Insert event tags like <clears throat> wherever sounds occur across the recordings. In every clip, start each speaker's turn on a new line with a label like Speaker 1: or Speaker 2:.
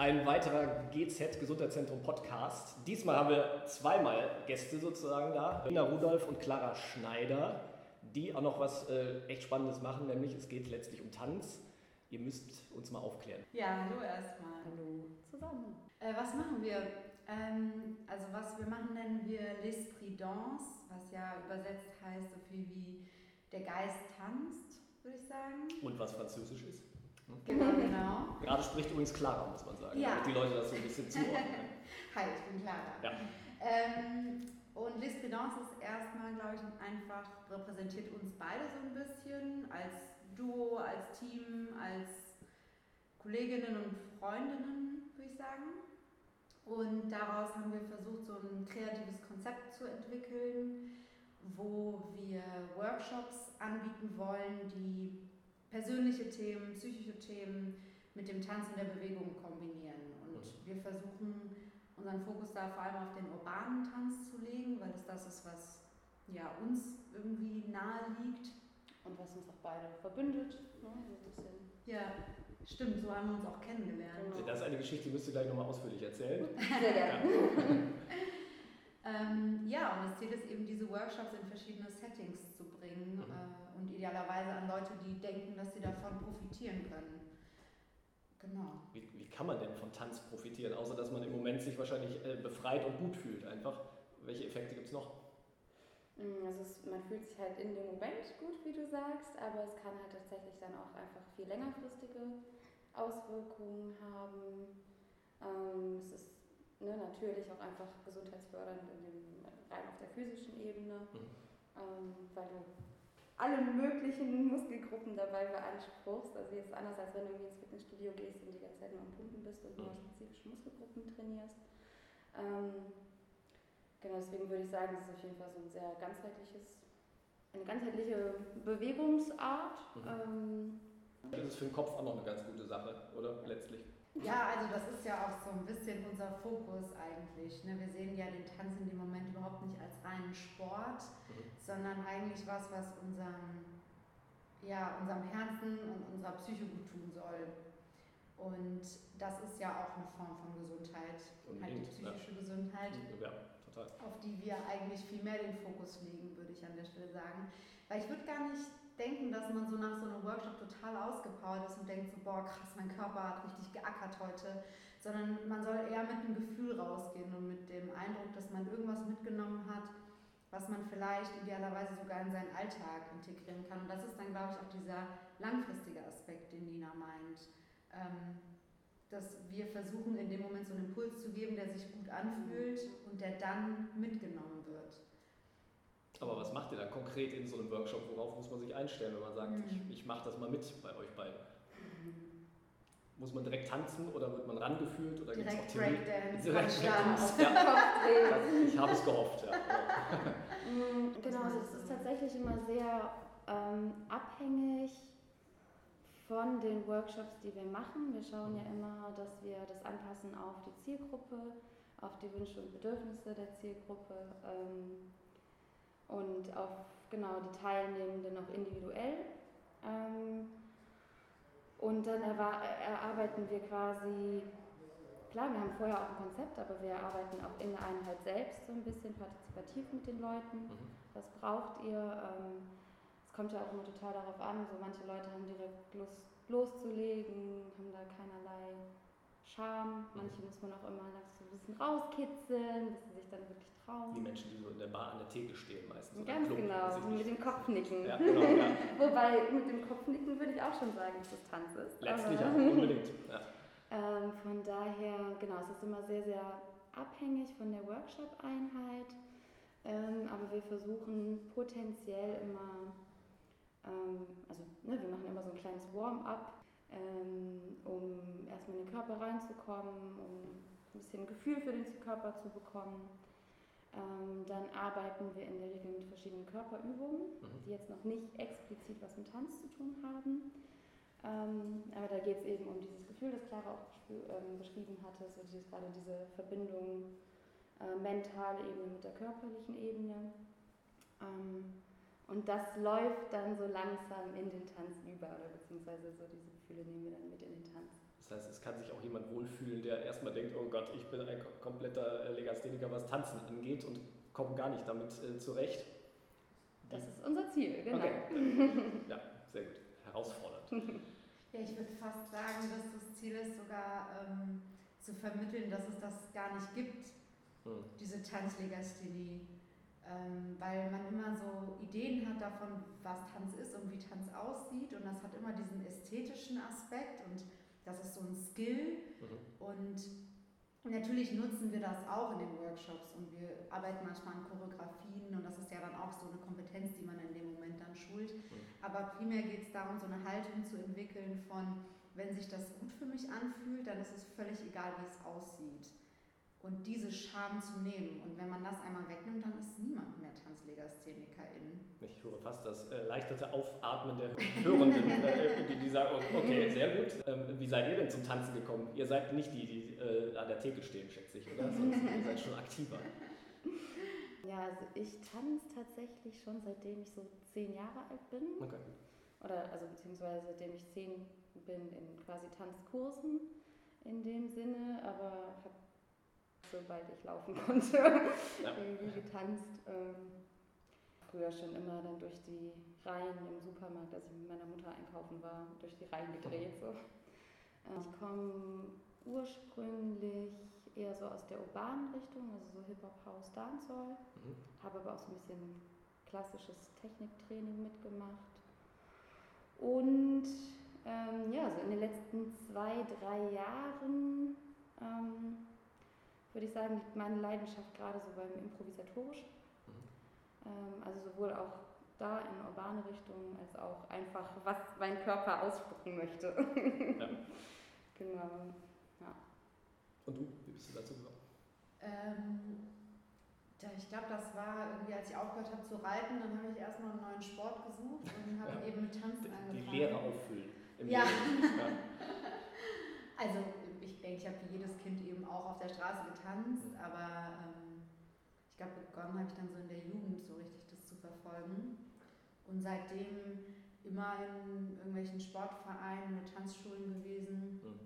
Speaker 1: Ein weiterer GZ Gesundheitszentrum Podcast. Diesmal haben wir zweimal Gäste sozusagen da. Nina Rudolf und Clara Schneider, die auch noch was äh, echt Spannendes machen, nämlich es geht letztlich um Tanz. Ihr müsst uns mal aufklären.
Speaker 2: Ja, hallo erstmal.
Speaker 3: Hallo zusammen.
Speaker 2: Äh, was machen wir? Ähm, also was wir machen, nennen wir L'Esprit Danse, was ja übersetzt heißt so viel wie der Geist tanzt, würde ich sagen.
Speaker 1: Und was Französisch ist.
Speaker 2: Genau, genau.
Speaker 1: Gerade spricht übrigens Clara, muss man sagen,
Speaker 2: Ja.
Speaker 1: damit die Leute das so ein bisschen <laughs> zuordnen.
Speaker 2: Hi, ich bin Clara.
Speaker 1: Ja.
Speaker 2: Ähm, und Danse ist erstmal, glaube ich, einfach repräsentiert uns beide so ein bisschen als Duo, als Team, als Kolleginnen und Freundinnen, würde ich sagen. Und daraus haben wir versucht, so ein kreatives Konzept zu entwickeln, wo wir Workshops anbieten wollen, die persönliche Themen, psychische Themen mit dem Tanz und der Bewegung kombinieren. Und wir versuchen unseren Fokus da vor allem auf den urbanen Tanz zu legen, weil es das ist, was ja, uns irgendwie nahe liegt.
Speaker 3: Und was uns auch beide verbindet. Ne? So.
Speaker 2: Ja, stimmt, so haben wir uns auch kennengelernt.
Speaker 3: Genau.
Speaker 1: Das ist eine Geschichte, die müsst ihr gleich nochmal ausführlich erzählen. <laughs>
Speaker 3: Sehr gerne. <laughs>
Speaker 2: Ähm, ja, und das Ziel ist eben, diese Workshops in verschiedene Settings zu bringen
Speaker 1: Mhm.
Speaker 2: äh, und idealerweise an Leute, die denken, dass sie davon profitieren können. Genau.
Speaker 1: Wie, wie kann man denn von Tanz profitieren, außer dass man im Moment sich wahrscheinlich äh, befreit und gut fühlt einfach? Welche Effekte gibt es noch?
Speaker 3: Mm, Also es, man fühlt sich halt in dem Moment gut, wie du sagst, aber es kann halt tatsächlich dann auch einfach viel längerfristige Auswirkungen haben. Ähm, es ist ne, natürlich auch einfach gesundheitsfördernd in dem, rein auf der physischen Ebene,
Speaker 1: Mhm.
Speaker 3: ähm, weil du alle möglichen Muskelgruppen dabei beanspruchst. Also jetzt anders, als wenn du irgendwie ins Fitnessstudio gehst und die ganze Zeit nur am Pumpen bist und nur
Speaker 1: Mhm.
Speaker 3: spezifische Muskelgruppen trainierst. Ähm, genau, deswegen würde ich sagen, es ist auf jeden Fall so ein sehr ganzheitliches, eine ganzheitliche Bewegungsart.
Speaker 1: Mhm.
Speaker 3: Ähm,
Speaker 1: Das ist für den Kopf auch noch eine ganz gute Sache, oder? Letztlich.
Speaker 2: Ja, also das ist ja auch so ein bisschen unser Fokus eigentlich. Ne? Wir sehen ja den Tanz in dem Moment überhaupt nicht als reinen Sport,
Speaker 1: Mhm.
Speaker 2: sondern eigentlich was, was unserem, ja, unserem Herzen und unserer Psyche gut tun soll. Und das ist ja auch eine Form von Gesundheit, halt die
Speaker 1: Unbedingt, ja.
Speaker 2: psychische Gesundheit.
Speaker 1: Ja, total.
Speaker 2: auf die wir eigentlich viel mehr den Fokus legen, würde ich an der Stelle sagen. Weil ich würde gar nicht denken, dass man so nach so einem Workshop total ausgepowert ist und denkt so, boah, krass, mein Körper hat richtig geackert heute. Sondern man soll eher mit einem Gefühl rausgehen und mit dem Eindruck, dass man irgendwas mitgenommen hat, was man vielleicht idealerweise sogar in seinen Alltag integrieren kann. Und das ist dann, glaube ich, auch dieser langfristige Aspekt, den Nina meint. Ähm, dass wir versuchen, in dem Moment so einen Impuls zu geben, der sich gut anfühlt und der dann mitgenommen wird.
Speaker 1: Aber was macht ihr da konkret in so einem Workshop? Worauf muss man sich einstellen, wenn man sagt,
Speaker 2: Mhm.
Speaker 1: ich, ich mache das mal mit bei euch beiden? Muss man direkt tanzen oder wird man rangeführt? Oder gibt's
Speaker 2: Direkt
Speaker 1: auch Theorie?
Speaker 2: Breakdance,
Speaker 1: Direkt
Speaker 2: Handstand.
Speaker 1: Ja, das, ich habe es gehofft. Ja. <laughs>
Speaker 3: Mm, Genau, also es ist tatsächlich immer sehr ähm, abhängig von den Workshops, die wir machen. Wir schauen ja immer, dass wir das anpassen auf die Zielgruppe, auf die Wünsche und Bedürfnisse der Zielgruppe ähm, und auf genau die Teilnehmenden auch individuell. Ähm, und dann erarbeiten wir quasi Klar, wir haben vorher auch ein Konzept, aber wir arbeiten auch in der Einheit selbst so ein bisschen partizipativ mit den Leuten.
Speaker 1: Mhm.
Speaker 3: Was braucht ihr? Ähm, Es kommt ja auch immer total darauf an, so manche Leute haben direkt Lust loszulegen, haben da keinerlei Scham. Manche muss man auch immer so ein bisschen rauskitzeln, bis sie sich dann wirklich trauen.
Speaker 1: Die Menschen, die so in der Bar an der Theke stehen meistens.
Speaker 3: Ganz
Speaker 1: Club,
Speaker 3: genau,
Speaker 1: ich
Speaker 3: mit dem Kopfnicken.
Speaker 1: Ja, genau, ja. <laughs>
Speaker 3: Wobei mit dem Kopfnicken würde ich auch schon sagen, dass das Tanz ist.
Speaker 1: Letztlich <laughs> ja, unbedingt. Ja.
Speaker 3: Ähm, von daher, genau, es ist immer sehr, sehr abhängig von der Workshop-Einheit. Ähm, aber wir versuchen potenziell immer, ähm, also ne, wir machen immer so ein kleines Warm-up, ähm, um erstmal in den Körper reinzukommen, um ein bisschen Gefühl für den Körper zu bekommen. Ähm, dann arbeiten wir in der Regel mit verschiedenen Körperübungen,
Speaker 1: Mhm.
Speaker 3: die jetzt noch nicht explizit was mit Tanz zu tun haben. Ähm, aber da geht es eben um dieses Gefühl, das Clara auch ähm, beschrieben hatte, so dieses, gerade diese Verbindung äh, mentale Ebene mit der körperlichen Ebene. Ähm, und das läuft dann so langsam in den Tanz über, oder beziehungsweise so diese Gefühle nehmen wir dann mit in den Tanz.
Speaker 1: Das heißt, es kann sich auch jemand wohlfühlen, der erstmal denkt, oh Gott, ich bin ein kompletter äh, Legastheniker, was Tanzen angeht und komme gar nicht damit äh, zurecht.
Speaker 3: Das ist unser Ziel, genau.
Speaker 1: Okay. <laughs> Ja, sehr gut. Herausfordernd.
Speaker 2: Ja, ich würde fast sagen, dass das Ziel ist, sogar ähm, zu vermitteln, dass es das gar nicht gibt, hm. diese Tanzlegasthenie. Ähm, weil man immer so Ideen hat davon, was Tanz ist und wie Tanz aussieht. Und das hat immer diesen ästhetischen Aspekt und das ist so ein Skill. Mhm. Und natürlich nutzen wir das auch in den Workshops und wir arbeiten manchmal an Choreografien und das ist ja dann auch so eine Kompetenz, die man in dem Moment dann schult. Mhm. Aber primär geht es darum, so eine Haltung zu entwickeln von, wenn sich das gut für mich anfühlt, dann ist es völlig egal, wie es aussieht und diese Scham zu nehmen. Und wenn man das einmal wegnimmt, dann ist niemand mehr Tanzlegastheniker-In.
Speaker 1: Ich höre fast das äh, leichtete Aufatmen der Hörenden, <laughs> äh, die, die, sagen, okay, sehr gut. Ähm, wie seid ihr denn zum Tanzen gekommen? Ihr seid nicht die, die äh, an der Theke stehen, schätze ich, oder? Sonst, ihr seid schon aktiver. <laughs>
Speaker 3: Ja, also ich tanze tatsächlich schon seitdem ich so zehn Jahre alt bin. Okay. Oder also beziehungsweise seitdem ich zehn bin in quasi Tanzkursen in dem Sinne, aber habe sobald ich laufen <laughs> konnte, ja. irgendwie getanzt. Ähm, früher schon immer dann durch die Reihen im Supermarkt, als ich mit meiner Mutter einkaufen war, durch die Reihen gedreht. So. Ähm, ich komme ursprünglich eher so aus der urbanen Richtung, also so Hip-Hop, House, Dancehall. Mhm. Habe aber auch so ein bisschen klassisches Techniktraining mitgemacht. Und ähm, ja, so in den letzten zwei, drei Jahren ähm, würde ich sagen, liegt meine Leidenschaft gerade so beim Improvisatorischen. Mhm. Ähm, also sowohl auch da in urbane Richtung als auch einfach, was mein Körper ausspucken möchte. ja. <laughs> Genau. Ja.
Speaker 1: Und du, wie bist du dazu gekommen?
Speaker 2: Ähm, ich glaube, das war irgendwie, als ich aufgehört habe zu reiten, dann habe ich erstmal einen neuen Sport gesucht und habe ja. eben mit Tanzen angefangen.
Speaker 1: Die Lehre auffüllen.
Speaker 2: ja. ja. <laughs> also ich denke, ich habe wie jedes Kind eben auch auf der Straße getanzt, mhm. aber ähm, ich glaube, begonnen habe ich dann so in der Jugend so richtig das zu verfolgen. Und seitdem immer in irgendwelchen Sportvereinen oder Tanzschulen gewesen, mhm.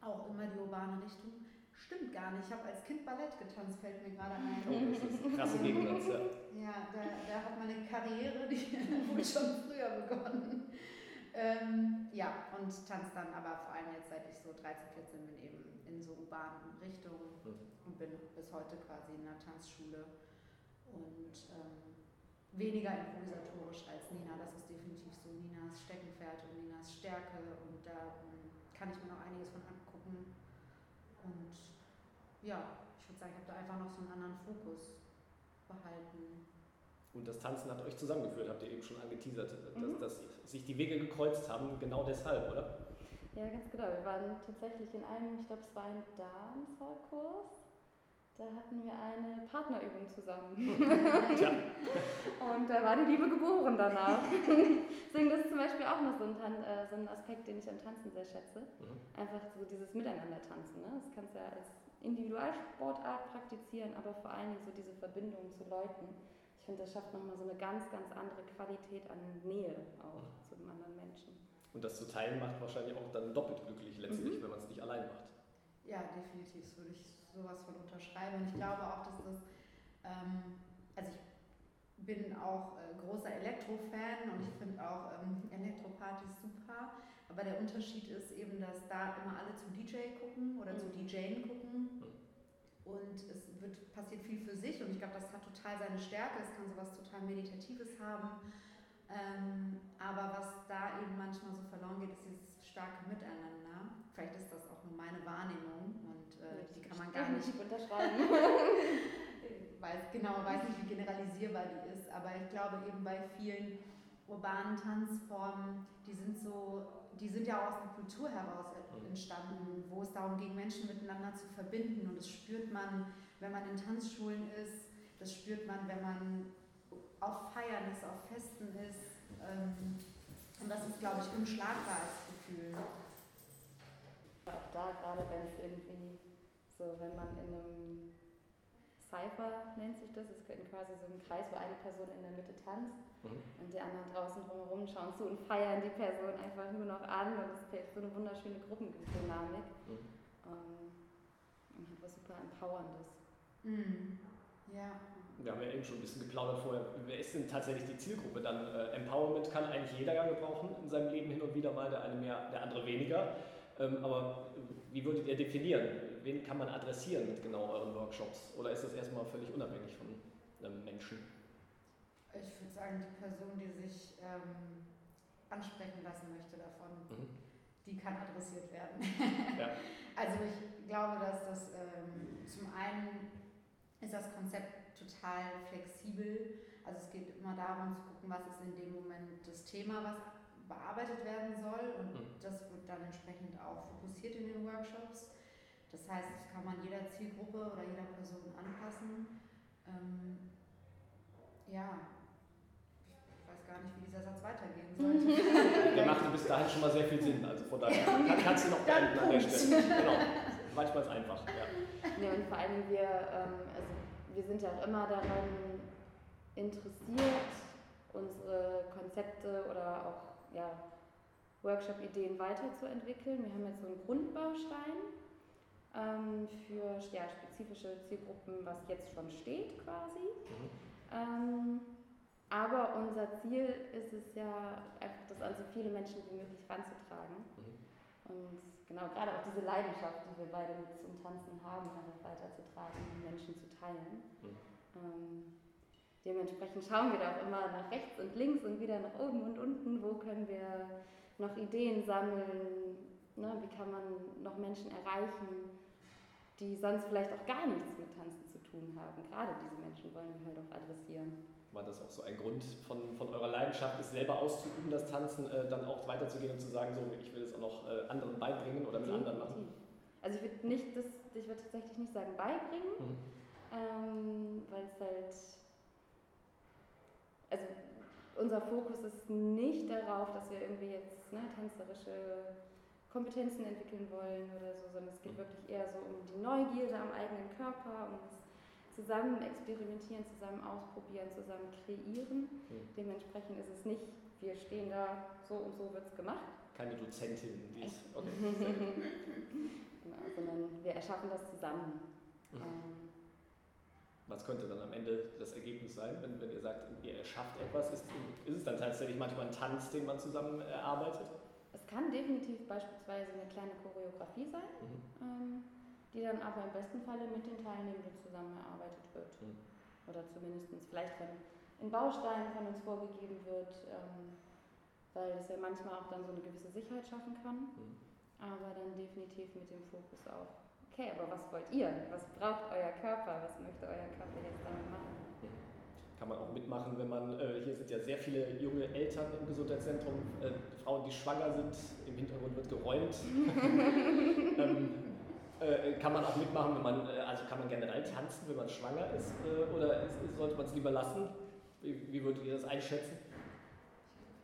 Speaker 2: auch immer die urbane Richtung. Stimmt gar nicht. Ich habe als Kind Ballett getanzt, fällt mir gerade ein.
Speaker 1: Oh, das ist ein krasser Gegensatz, ja.
Speaker 2: Ja, da, da hat meine Karriere, die <laughs> wohl schon früher begonnen. Ähm, ja, und tanze dann aber vor allem jetzt, seit ich so 13, 14 bin, eben in so urbanen Richtungen mhm. und bin bis heute quasi in der Tanzschule. Und ähm, weniger improvisatorisch als Nina, das ist definitiv so Ninas Steckenpferd und Ninas Stärke und da ähm, kann ich mir noch einiges von abgucken. Und ja, ich würde sagen, ich habe da einfach noch so einen anderen Fokus behalten.
Speaker 1: Und das Tanzen hat euch zusammengeführt, habt ihr eben schon angeteasert, dass, mhm. dass sich die Wege gekreuzt haben, genau deshalb, oder?
Speaker 3: Ja, ganz genau. Wir waren tatsächlich in einem, ich glaube, es war ein Dancehall-Kurs. Da hatten wir eine Partnerübung zusammen. <laughs> Ja. und da war die Liebe geboren danach. <laughs> Deswegen das ist zum Beispiel auch noch so ein, äh, so ein Aspekt, den ich am Tanzen sehr schätze. Mhm. Einfach so dieses Miteinander-Tanzen. Ne? Das kannst du ja als Individualsportart praktizieren, aber vor allen Dingen so diese Verbindung zu Leuten finde, das schafft nochmal so eine ganz, ganz andere Qualität an Nähe auch mhm. zu einem anderen Menschen.
Speaker 1: Und das zu teilen macht wahrscheinlich auch dann doppelt glücklich letztlich, mhm. wenn man es nicht allein macht.
Speaker 2: Ja, definitiv, das würde ich sowas von unterschreiben. Und ich glaube auch, dass das, ähm, also ich bin auch äh, großer Elektro-Fan und ich finde auch ähm, Elektropartys super. Aber der Unterschied ist eben, dass da immer alle zu DJ gucken oder mhm. zu DJen gucken. Und es wird, passiert viel für sich und ich glaube, das hat total seine Stärke, es kann sowas total Meditatives haben. Ähm, aber was da eben manchmal so verloren geht, ist dieses starke Miteinander. Vielleicht ist das auch nur meine Wahrnehmung und äh, die kann man gar nicht
Speaker 3: unterschreiben. <laughs>
Speaker 2: weiß, genau, weiß nicht, wie generalisierbar die ist, aber ich glaube eben bei vielen urbanen Tanzformen, die sind so, die sind ja auch aus der Kultur heraus mhm. entstanden, wo es darum ging, Menschen miteinander zu verbinden. Und das spürt man, wenn man in Tanzschulen ist, das spürt man, wenn man auf Feiern ist, auf Festen ist. Ähm, und das ist, glaube ich, unschlagbar als Gefühl.
Speaker 3: Auch da, gerade wenn es irgendwie so, wenn man in einem Cypher nennt sich das. Es ist quasi so ein Kreis, wo eine Person in der Mitte tanzt mhm. und die anderen draußen drumherum schauen zu und feiern die Person einfach nur noch an und es ist so eine wunderschöne Gruppendynamik. Mhm. Ähm, und hat was super Empowerndes.
Speaker 2: Mhm. Ja.
Speaker 1: Wir haben ja eben schon ein bisschen geplaudert vorher. Wer ist denn tatsächlich die Zielgruppe? Dann äh, Empowerment kann eigentlich jeder ja gebrauchen in seinem Leben hin und wieder mal, der eine mehr, der andere weniger. Ähm, aber wie würdet ihr definieren? Wen kann man adressieren mit genau euren Workshops? Oder ist das erstmal völlig unabhängig von einem Menschen?
Speaker 2: Ich würde sagen, die Person, die sich ähm, ansprechen lassen möchte davon, mhm. die kann adressiert werden. Ja. <laughs> also ich glaube, dass das ähm, zum einen ist das Konzept total flexibel. Also es geht immer darum zu gucken, was ist in dem Moment das Thema, was bearbeitet werden soll und mhm. das wird dann entsprechend auch fokussiert in den Workshops. Das heißt, das kann man jeder Zielgruppe oder jeder Person anpassen. Ähm, ja, ich weiß gar nicht, wie dieser Satz weitergehen sollte. <laughs>
Speaker 1: Der machte bis dahin schon mal sehr viel Sinn, also von daher kann, kannst du noch beenden an der Stelle. Genau, manchmal ist es einfach. Ja.
Speaker 3: ja, und vor allem wir, ähm, also wir sind ja auch immer daran interessiert, unsere Konzepte oder auch ja, Workshop-Ideen weiterzuentwickeln. Wir haben jetzt so einen Grundbaustein ähm, für ja, spezifische Zielgruppen, was jetzt schon steht quasi. Mhm. Ähm, aber unser Ziel ist es ja, einfach das an so viele Menschen wie möglich ranzutragen. Mhm. Und genau, gerade auch diese Leidenschaft, die wir beide mit zum Tanzen haben, einfach weiterzutragen und Menschen zu teilen. Mhm. Ähm, Dementsprechend schauen wir da auch immer nach rechts und links und wieder nach oben und unten, wo können wir noch Ideen sammeln, ne? wie kann man noch Menschen erreichen, die sonst vielleicht auch gar nichts mit Tanzen zu tun haben. Gerade diese Menschen wollen wir halt auch adressieren.
Speaker 1: War das auch so ein Grund von, von eurer Leidenschaft, es selber auszuüben, das Tanzen, äh, dann auch weiterzugehen und zu sagen, so ich will es auch noch äh, anderen beibringen oder mit anderen machen?
Speaker 3: Also ich würde nicht das, ich würde tatsächlich nicht sagen beibringen, mhm. ähm, weil es halt also unser Fokus ist nicht darauf, dass wir irgendwie jetzt ne, tänzerische Kompetenzen entwickeln wollen oder so, sondern es geht wirklich eher so um die Neugierde am eigenen Körper, um das zusammen experimentieren, zusammen ausprobieren, zusammen kreieren. Mhm. Dementsprechend ist es nicht, wir stehen da, so und so wird es gemacht.
Speaker 1: Keine Dozentin, die ist. Okay. <laughs>
Speaker 3: genau, sondern wir erschaffen das zusammen. Mhm. Ähm,
Speaker 1: was könnte dann am Ende das Ergebnis sein, wenn, wenn ihr sagt, ihr erschafft etwas? Ist, ist es dann tatsächlich manchmal ein Tanz, den man zusammen erarbeitet?
Speaker 3: Kann definitiv beispielsweise eine kleine Choreografie sein, mhm. ähm, die dann aber im besten Falle mit den Teilnehmenden zusammen erarbeitet wird. Mhm. Oder zumindest vielleicht von, in Bausteinen von uns vorgegeben wird, ähm, weil es ja manchmal auch dann so eine gewisse Sicherheit schaffen kann, mhm. aber dann definitiv mit dem Fokus auf okay, aber was wollt ihr? Was braucht euer Körper? Was möchte euer Körper jetzt damit machen?
Speaker 1: Kann man auch mitmachen, wenn man, äh, hier sind ja sehr viele junge Eltern im Gesundheitszentrum, äh, Frauen, die schwanger sind, im Hintergrund wird geräumt. <laughs> ähm, äh, kann man auch mitmachen, wenn man, äh, also kann man generell tanzen, wenn man schwanger ist, äh, oder ist, sollte man es lieber lassen? Wie, wie, würdet ihr das einschätzen?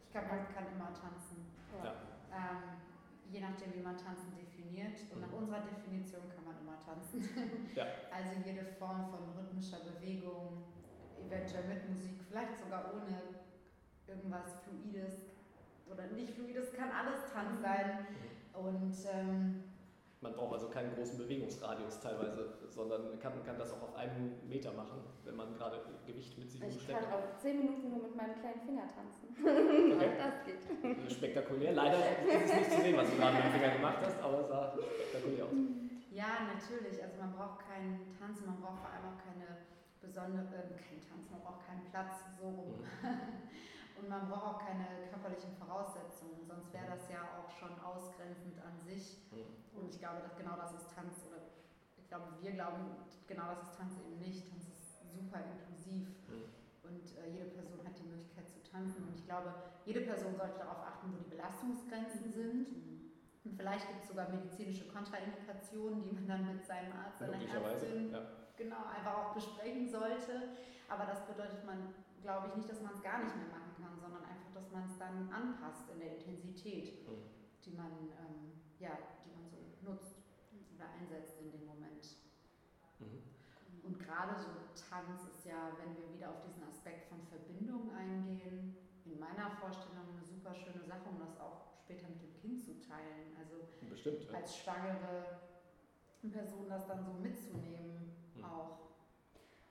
Speaker 2: Ich glaube, man kann immer tanzen. Ja. Ähm, je nachdem, wie man tanzen definiert. Und nach mhm. unserer Definition kann man immer tanzen. Ja. <laughs> Also jede Form von rhythmischer Bewegung, eventuell mit Musik, vielleicht sogar ohne irgendwas Fluides oder nicht Fluides, kann alles Tanz sein. Mhm. Und ähm,
Speaker 1: man braucht also keinen großen Bewegungsradius teilweise, sondern kann, kann das auch auf einem Meter machen, wenn man gerade Gewicht mit sich
Speaker 3: umsteckt. Ich kann auch zehn Minuten nur mit meinem kleinen Finger tanzen. <laughs> Okay. das geht.
Speaker 1: Spektakulär. Leider ist es nicht zu sehen, was du gerade mit dem Finger gemacht hast, aber es sah spektakulär aus.
Speaker 2: Ja, natürlich. Also man braucht keinen Tanzen, man braucht vor allem auch keine besondere, äh, keinen Tanz, man braucht keinen Platz so rum. Mhm. <laughs> Und man braucht auch keine körperlichen Voraussetzungen, sonst wäre das ja auch schon ausgrenzend an sich. Mhm. Und ich glaube, dass genau das ist Tanz, oder ich glaube, wir glauben, genau das ist Tanz eben nicht. Tanz ist super inklusiv mhm. und äh, jede Person hat die Möglichkeit zu tanzen. Und ich glaube, jede Person sollte darauf achten, wo die Belastungsgrenzen sind. Mhm. Und vielleicht gibt es sogar medizinische Kontraindikationen, die man dann mit seinem Arzt oder Ärztin ja. Genau, einfach auch besprechen sollte. Aber das bedeutet man, glaube ich, nicht, dass man es gar nicht mehr machen kann, sondern einfach, dass man es dann anpasst in der Intensität, mhm. die man, ähm, ja, die man so nutzt oder einsetzt in dem Moment.
Speaker 1: Mhm.
Speaker 2: und gerade so Tanz ist ja, wenn wir wieder auf diesen Aspekt von Verbindung eingehen, in meiner Vorstellung eine super schöne Sache, um das auch später mit dem Kind zu teilen. Also
Speaker 1: Bestimmt, ja.
Speaker 2: als schwangere Person das dann so mitzunehmen
Speaker 1: Mhm.
Speaker 2: auch.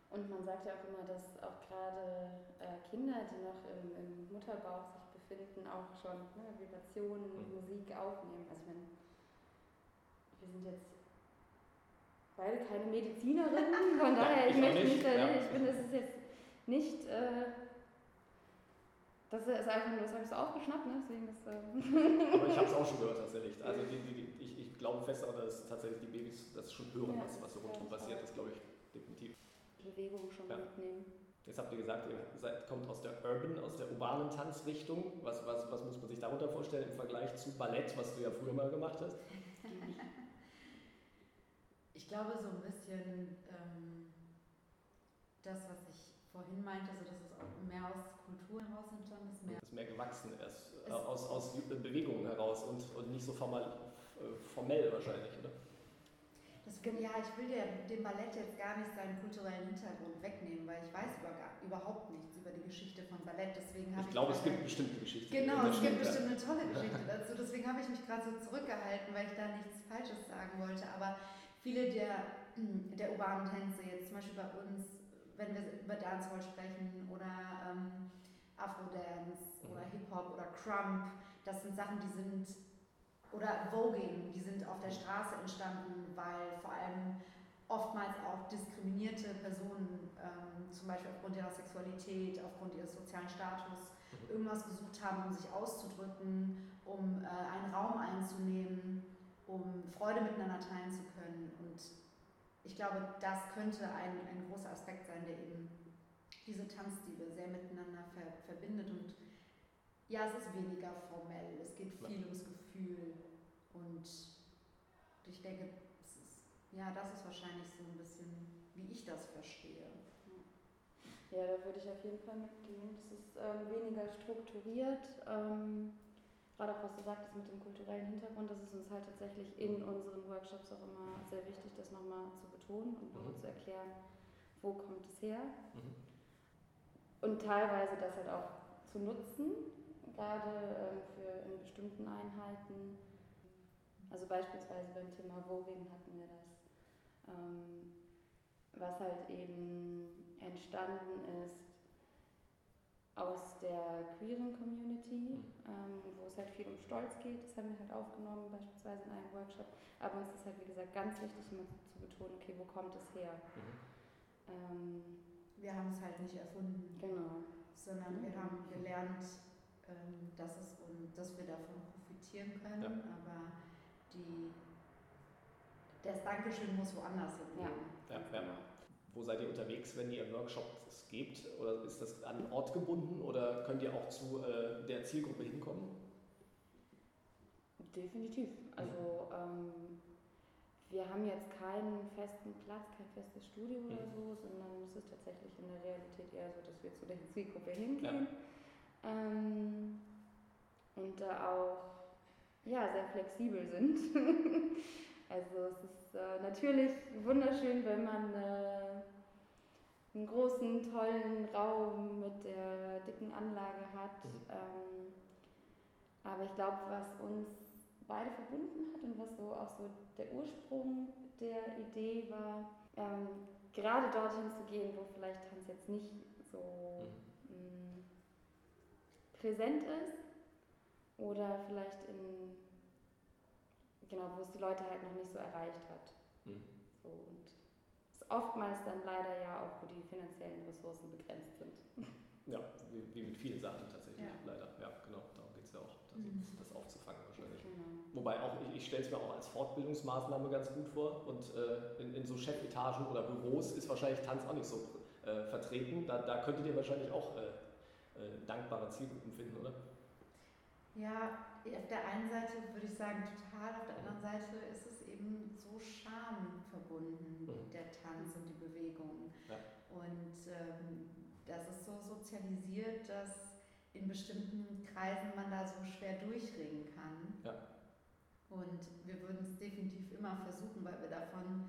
Speaker 3: Und man sagt ja auch immer, dass auch gerade äh, Kinder, die noch im, im Mutterbauch sich befinden, auch schon ne, Vibrationen,
Speaker 1: Mhm.
Speaker 3: Musik aufnehmen. Also meine, wir sind jetzt beide keine Medizinerinnen, <laughs> von daher, ich
Speaker 1: ich
Speaker 3: möchte
Speaker 1: nicht,
Speaker 3: nicht,
Speaker 1: ja.
Speaker 3: ich finde, es ist jetzt nicht, äh, das ist einfach nur, das habe ich so aufgeschnappt, ne? deswegen das, äh,
Speaker 1: Aber ich habe es auch schon gehört <laughs> tatsächlich. Also die, die, die, glaube fest daran, dass tatsächlich die Babys das schon hören,
Speaker 3: Ja,
Speaker 1: was, was so rundherum passiert. Das glaube ich definitiv.
Speaker 3: Bewegung schon
Speaker 1: Ja.
Speaker 3: mitnehmen.
Speaker 1: Jetzt habt ihr gesagt, ihr seid, kommt aus der Urban, aus der urbanen Tanzrichtung. Was, was, was muss man sich darunter vorstellen im Vergleich zu Ballett, was du ja früher mal gemacht hast? <laughs>
Speaker 2: Ich glaube so ein bisschen ähm, das, was ich vorhin meinte, also dass es auch mehr aus Kultur heraus entstanden ist, mehr
Speaker 1: Das ist mehr gewachsen erst äh, aus, aus Bewegungen heraus und, und nicht so formal, formell wahrscheinlich, oder?
Speaker 2: Das, ja, ich will der, dem Ballett jetzt gar nicht seinen kulturellen Hintergrund wegnehmen, weil ich weiß über, überhaupt nichts über die Geschichte von Ballett. Deswegen
Speaker 1: Ich
Speaker 2: ich
Speaker 1: glaube, es gibt bestimmt eine Geschichte.
Speaker 2: Genau, es gibt bestimmt eine tolle Geschichte dazu. Deswegen habe ich mich gerade so zurückgehalten, weil ich da nichts Falsches sagen wollte. Aber viele der, <clears throat> der urbanen Tänze, jetzt zum Beispiel bei uns, wenn wir über Dancehall sprechen oder ähm, Afro-Dance
Speaker 1: Mhm.
Speaker 2: oder Hip-Hop oder Crump, das sind Sachen, die sind, oder Voging, die sind auf der Straße entstanden, weil vor allem oftmals auch diskriminierte Personen, ähm, zum Beispiel aufgrund ihrer Sexualität, aufgrund ihres sozialen Status,
Speaker 1: Mhm.
Speaker 2: irgendwas gesucht haben, um sich auszudrücken, um äh, einen Raum einzunehmen, um Freude miteinander teilen zu können. Und ich glaube, das könnte ein, ein großer Aspekt sein, der eben diese Tanzstile sehr miteinander ver verbindet. Und ja, es ist weniger formell, es geht viel ums Gefühl. Und ich denke, es ist, ja, das ist wahrscheinlich so ein bisschen, wie ich das verstehe.
Speaker 3: Ja, da würde ich auf jeden Fall mitgehen. Das ist ähm, weniger strukturiert. Ähm, gerade auch was du sagtest mit dem kulturellen Hintergrund, das ist uns halt tatsächlich in unseren Workshops auch immer sehr wichtig, das nochmal zu betonen und
Speaker 1: Mhm.
Speaker 3: zu erklären, wo kommt es her.
Speaker 1: Mhm.
Speaker 3: Und teilweise das halt auch zu nutzen, gerade ähm, für in bestimmten Einheiten. Also beispielsweise beim Thema Voging hatten wir das, ähm, was halt eben entstanden ist aus der queeren Community, ähm, wo es halt viel um Stolz geht. Das haben wir halt aufgenommen, beispielsweise in einem Workshop. Aber uns ist halt, wie gesagt, ganz wichtig, immer zu betonen, okay, wo kommt es her?
Speaker 1: Mhm.
Speaker 3: Ähm,
Speaker 2: Wir haben es halt nicht erfunden.
Speaker 3: genau.
Speaker 2: sondern wir haben gelernt, ähm, dass, es, und dass wir davon profitieren können,
Speaker 1: Ja.
Speaker 2: aber die, das Dankeschön muss woanders
Speaker 3: Ja.
Speaker 2: hingehen.
Speaker 1: Ja, ja.
Speaker 3: genau.
Speaker 1: Wo seid ihr unterwegs, wenn ihr Workshops gebt? Oder ist das an einen Ort gebunden oder könnt ihr auch zu äh, der Zielgruppe hinkommen?
Speaker 3: Definitiv. Also ähm, wir haben jetzt keinen festen Platz, kein festes Studio oder
Speaker 1: Mhm.
Speaker 3: so, sondern es ist tatsächlich in der Realität eher so, dass wir zu der Zielgruppe hingehen. Ähm, und da auch ja, sehr flexibel sind. <laughs> also es ist äh, natürlich wunderschön, wenn man äh, einen großen, tollen Raum mit der dicken Anlage hat.
Speaker 1: Mhm.
Speaker 3: Ähm, aber ich glaube, was uns beide verbunden hat und was so auch so der Ursprung der Idee war, ähm, gerade dorthin zu gehen, wo vielleicht Tanz jetzt nicht so
Speaker 1: Mhm.
Speaker 3: Präsent ist oder vielleicht in, genau, wo es die Leute halt noch nicht so erreicht hat.
Speaker 1: Mhm.
Speaker 3: So, und ist oftmals dann leider ja auch, wo die finanziellen Ressourcen begrenzt sind. <laughs>
Speaker 1: Ja, wie, wie mit vielen Sachen tatsächlich,
Speaker 2: Ja.
Speaker 1: leider. Ja, genau, darum geht es ja auch, das,
Speaker 2: Mhm.
Speaker 1: das aufzufangen wahrscheinlich.
Speaker 3: Genau.
Speaker 1: Wobei auch, ich, ich stelle es mir auch als Fortbildungsmaßnahme ganz gut vor und äh, in, in so Chefetagen oder Büros ist wahrscheinlich Tanz auch nicht so äh, vertreten. Da, da könntet ihr wahrscheinlich auch äh, äh, dankbare Zielgruppen finden, oder?
Speaker 2: Ja, auf der einen Seite würde ich sagen total, auf der anderen Seite ist es eben so Scham verbunden,
Speaker 1: Mhm.
Speaker 2: der Tanz und die Bewegung.
Speaker 1: Ja.
Speaker 2: Und ähm, das ist so sozialisiert, dass in bestimmten Kreisen man da so schwer durchringen kann.
Speaker 1: Ja.
Speaker 2: Und wir würden es definitiv immer versuchen, weil wir davon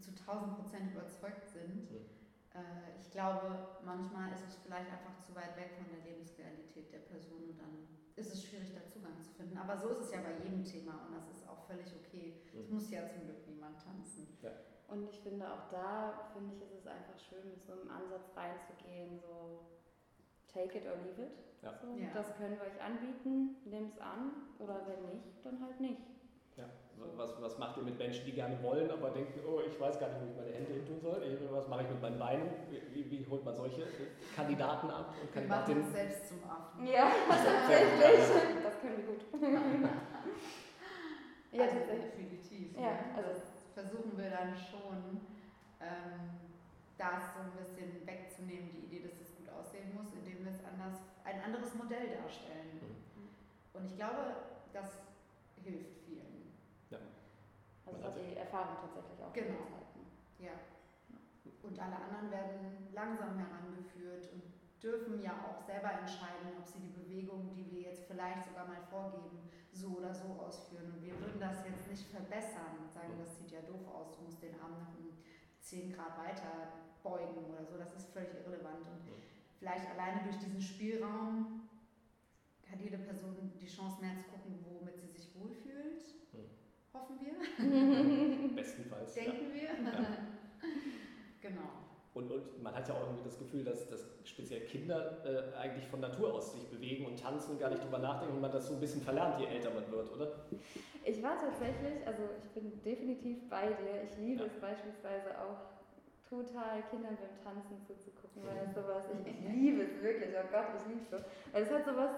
Speaker 2: zu 1000 Prozent überzeugt sind. Mhm. Äh, ich glaube, manchmal ist es vielleicht einfach zu weit weg von der Lebensrealität der Person und dann ist es schwierig, da Zugang zu finden. Aber so ist es ja bei jedem Thema und das ist auch völlig okay. Es mhm. muss ja zum Glück niemand tanzen. Ja.
Speaker 3: Und ich finde auch da, finde ich, ist es einfach schön, mit so einem Ansatz reinzugehen, so take it or leave it. Ja. So, ja. Das können wir euch anbieten, nehmt es an oder wenn nicht, dann halt nicht.
Speaker 1: Was, was macht ihr mit Menschen, die gerne wollen, aber denken, oh, ich weiß gar nicht, wo ich meine Hände hin tun soll? Was mache ich mit meinen Beinen? Wie, wie holt man solche Kandidaten ab?
Speaker 2: Und Kandidatinnen? Wir machen uns selbst zum Affen.
Speaker 3: Ja, <laughs> tatsächlich. Das können wir gut.
Speaker 2: ja, also definitiv. Ja, also versuchen wir dann schon, ähm, das so ein bisschen wegzunehmen, die Idee, dass es gut aussehen muss, indem wir es anders, ein anderes Modell darstellen. Mhm. Und ich glaube, das hilft vielen.
Speaker 3: Ja. Also das hat die Erfahrung tatsächlich auch
Speaker 2: genau. Ja. Und alle anderen werden langsam herangeführt und dürfen ja auch selber entscheiden, ob sie die Bewegung, die wir jetzt vielleicht sogar mal vorgeben, so oder so ausführen. Und wir würden das jetzt nicht verbessern und sagen, das sieht ja doof aus, du musst den Arm noch um 10 Grad weiter beugen oder so. Das ist völlig irrelevant. Und vielleicht alleine durch diesen Spielraum hat jede Person die Chance mehr zu gucken, womit sie sich wohlfühlt. Hoffen wir. <laughs>
Speaker 1: Bestenfalls.
Speaker 2: Denken ja. wir. Ja. <laughs> genau.
Speaker 1: Und, und man hat ja auch irgendwie das Gefühl, dass, dass speziell Kinder äh, eigentlich von Natur aus sich bewegen und tanzen und gar nicht drüber nachdenken und man das so ein bisschen verlernt, je älter man wird, oder?
Speaker 3: Ich war tatsächlich, also ich bin definitiv bei dir. Ich liebe ja. es beispielsweise auch total Kindern beim Tanzen zuzugucken, weil es sowas, ich, ich <laughs> liebe es wirklich, oh Gott, ich liebe es so. Weil es hat sowas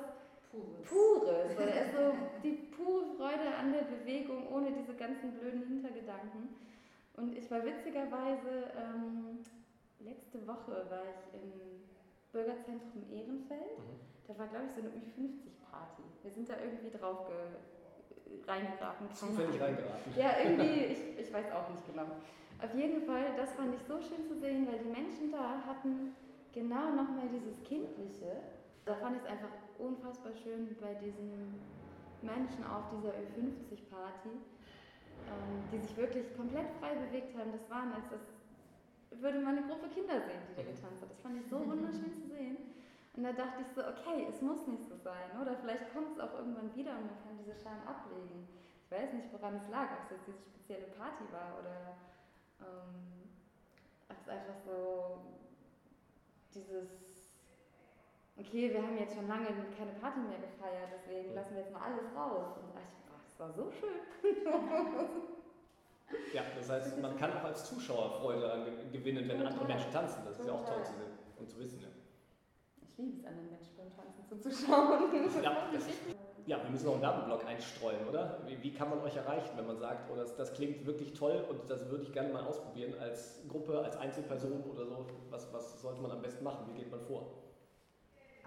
Speaker 3: Pures. Pures. Weil so die pure Freude an der Bewegung, ohne diese ganzen blöden Hintergedanken. Und ich war witzigerweise ähm, letzte Woche war ich im Bürgerzentrum Ehrenfeld. Mhm. Da war, glaube ich, so eine Ü50-Party. Wir sind da irgendwie drauf reingeraten.
Speaker 1: Zufällig reingeraten.
Speaker 3: Ja, irgendwie, ich, ich weiß auch nicht genau. Auf jeden Fall, das fand ich so schön zu sehen, weil die Menschen da hatten genau nochmal dieses Kindliche. Da fand ich es einfach unfassbar schön bei diesen Menschen auf dieser Ü50-Party, ähm, die sich wirklich komplett frei bewegt haben. Das waren, als das würde man eine Gruppe Kinder sehen, die da mhm. getanzt hat. Das fand ich so wunderschön zu sehen. Und da dachte ich so, okay, es muss nicht so sein. Oder vielleicht kommt es auch irgendwann wieder und man kann diese Scham ablegen. Ich weiß nicht, woran es lag, ob es jetzt diese spezielle Party war oder ähm, ob es einfach so dieses, okay, wir haben jetzt schon lange keine Party mehr gefeiert, deswegen lassen wir jetzt mal alles raus. Und ich, ach, das war so schön. <laughs>
Speaker 1: Ja, das heißt, man kann auch als Zuschauer Freude gewinnen, wenn andere Menschen tanzen. Das ist ja auch toll zu sehen und zu wissen. Ja.
Speaker 3: Ich liebe es, anderen Menschen beim Tanzen zuzuschauen.
Speaker 1: Ja, das ist, ja, wir müssen noch einen Werbeblock einstreuen, oder? Wie, wie, kann man euch erreichen, wenn man sagt, oh, das, das klingt wirklich toll und das würde ich gerne mal ausprobieren als Gruppe, als Einzelperson oder so? Was, was sollte man am besten machen? Wie geht man vor?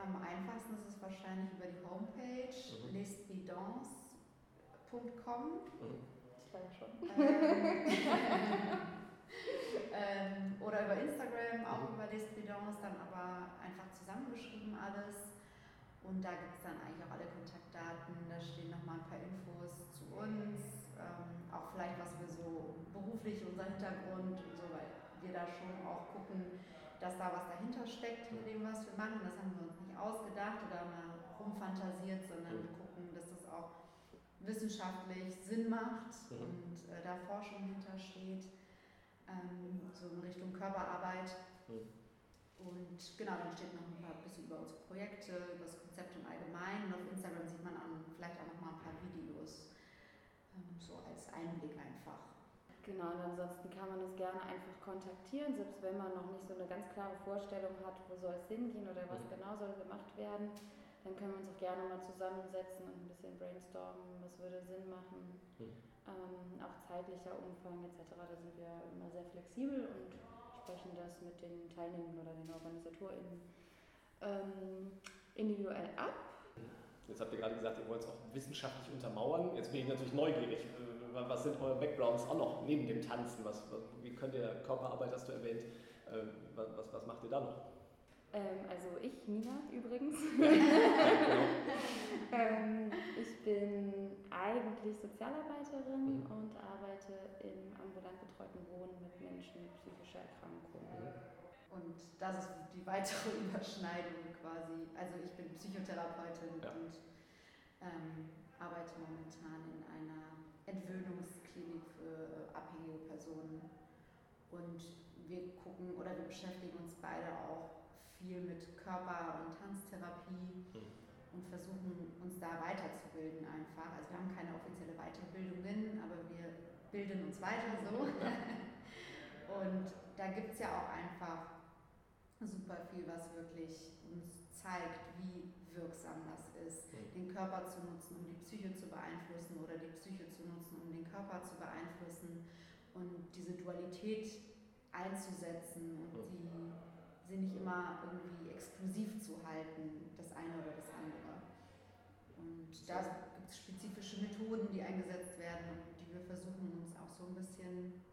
Speaker 2: Am einfachsten ist es wahrscheinlich über die Homepage mhm. lesbidance.com. Mhm
Speaker 3: glaube schon.
Speaker 2: Ähm, <laughs> ähm, oder über Instagram, auch mhm. über Les Bidons, dann aber einfach zusammengeschrieben alles. Und da gibt es dann eigentlich auch alle Kontaktdaten, da stehen nochmal ein paar Infos zu uns, ähm, auch vielleicht was wir so beruflich, unser Hintergrund und so, weil wir da schon auch gucken, dass da was dahinter steckt hinter dem, was wir machen. Das haben wir ausgedacht oder mal rumfantasiert, sondern mhm. gucken, dass das auch wissenschaftlich Sinn macht mhm. und äh, da Forschung hintersteht, ähm, so in Richtung Körperarbeit. Mhm. Und genau, dann steht noch ein paar bisschen über unsere Projekte, über das Konzept im Allgemeinen. Und auf Instagram sieht man an, vielleicht auch noch mal ein paar Videos, ähm, so als Einblick einfach.
Speaker 3: Genau, und ansonsten kann man uns gerne einfach kontaktieren, selbst wenn man noch nicht so eine ganz klare Vorstellung hat, wo soll es hingehen oder was mhm. genau soll gemacht werden dann können wir uns auch gerne mal zusammensetzen und ein bisschen brainstormen, was würde Sinn machen. Mhm. Ähm, auch zeitlicher Umfang etc. Da sind wir immer sehr flexibel und sprechen das mit den Teilnehmern oder den OrganisatorInnen ähm, individuell ab.
Speaker 1: Jetzt habt ihr gerade gesagt, ihr wollt es auch wissenschaftlich untermauern. Jetzt bin ich natürlich neugierig. Was sind eure Backgrounds auch noch neben dem Tanzen? Was, wie könnt ihr Körperarbeit, hast du erwähnt, äh, was, was macht ihr da noch?
Speaker 3: Ähm, also ich, Nina übrigens. <laughs> <laughs> ähm, ich bin eigentlich Sozialarbeiterin mhm. und arbeite im ambulant betreuten Wohnen mit Menschen mit psychischer Erkrankung. Mhm.
Speaker 2: Und das ist die weitere <laughs> Überschneidung quasi. Also ich bin Psychotherapeutin ja. und ähm, arbeite momentan in einer Entwöhnungsklinik für abhängige Personen. Und wir gucken oder wir beschäftigen uns beide auch viel mit Körper- und Tanztherapie mhm. und versuchen uns da weiterzubilden einfach. Also wir haben keine offizielle Weiterbildungen, aber wir bilden uns weiter so. <laughs> und da gibt es ja auch einfach super viel, was wirklich uns zeigt, wie wirksam das ist, mhm. den Körper zu nutzen, um die Psyche zu beeinflussen oder die Psyche zu nutzen, um den Körper zu beeinflussen und diese Dualität einzusetzen und die sie nicht immer irgendwie exklusiv zu halten, das eine oder das andere. Und da gibt es spezifische Methoden, die eingesetzt werden und die wir versuchen uns auch so ein bisschen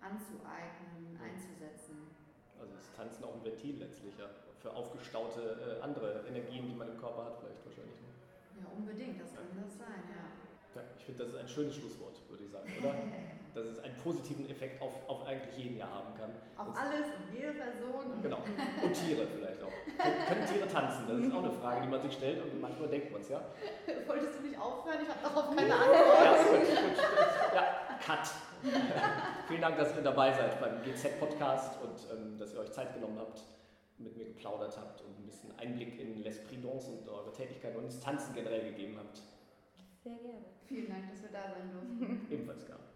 Speaker 2: anzueignen, einzusetzen.
Speaker 1: Also ist Tanzen auch ein Ventil letztlich, ja, für aufgestaute äh, andere Energien, die man im Körper hat, vielleicht wahrscheinlich. Ne?
Speaker 2: Ja, unbedingt, das kann das sein, ja.
Speaker 1: ja ich finde, das ist ein schönes Schlusswort, würde ich sagen, oder? <laughs> dass es einen positiven Effekt auf, auf eigentlich jeden ja haben kann.
Speaker 2: Auf das alles und jede Person.
Speaker 1: Genau. Und Tiere vielleicht auch. Können Tiere tanzen? Das ist auch eine Frage, die man sich stellt und manchmal denkt man es, ja. <laughs>
Speaker 2: Wolltest du nicht aufhören? Ich habe darauf keine Antwort.
Speaker 1: Ja, gut, gut. ja Cut. <laughs> Vielen Dank, dass ihr dabei seid beim GZ-Podcast und ähm, dass ihr euch Zeit genommen habt, mit mir geplaudert habt und ein bisschen Einblick in L'Esprit Danse und eure Tätigkeit und ins Tanzen generell gegeben habt.
Speaker 3: Sehr gerne.
Speaker 2: Vielen Dank, dass wir da sein durften.
Speaker 1: Ebenfalls gerne.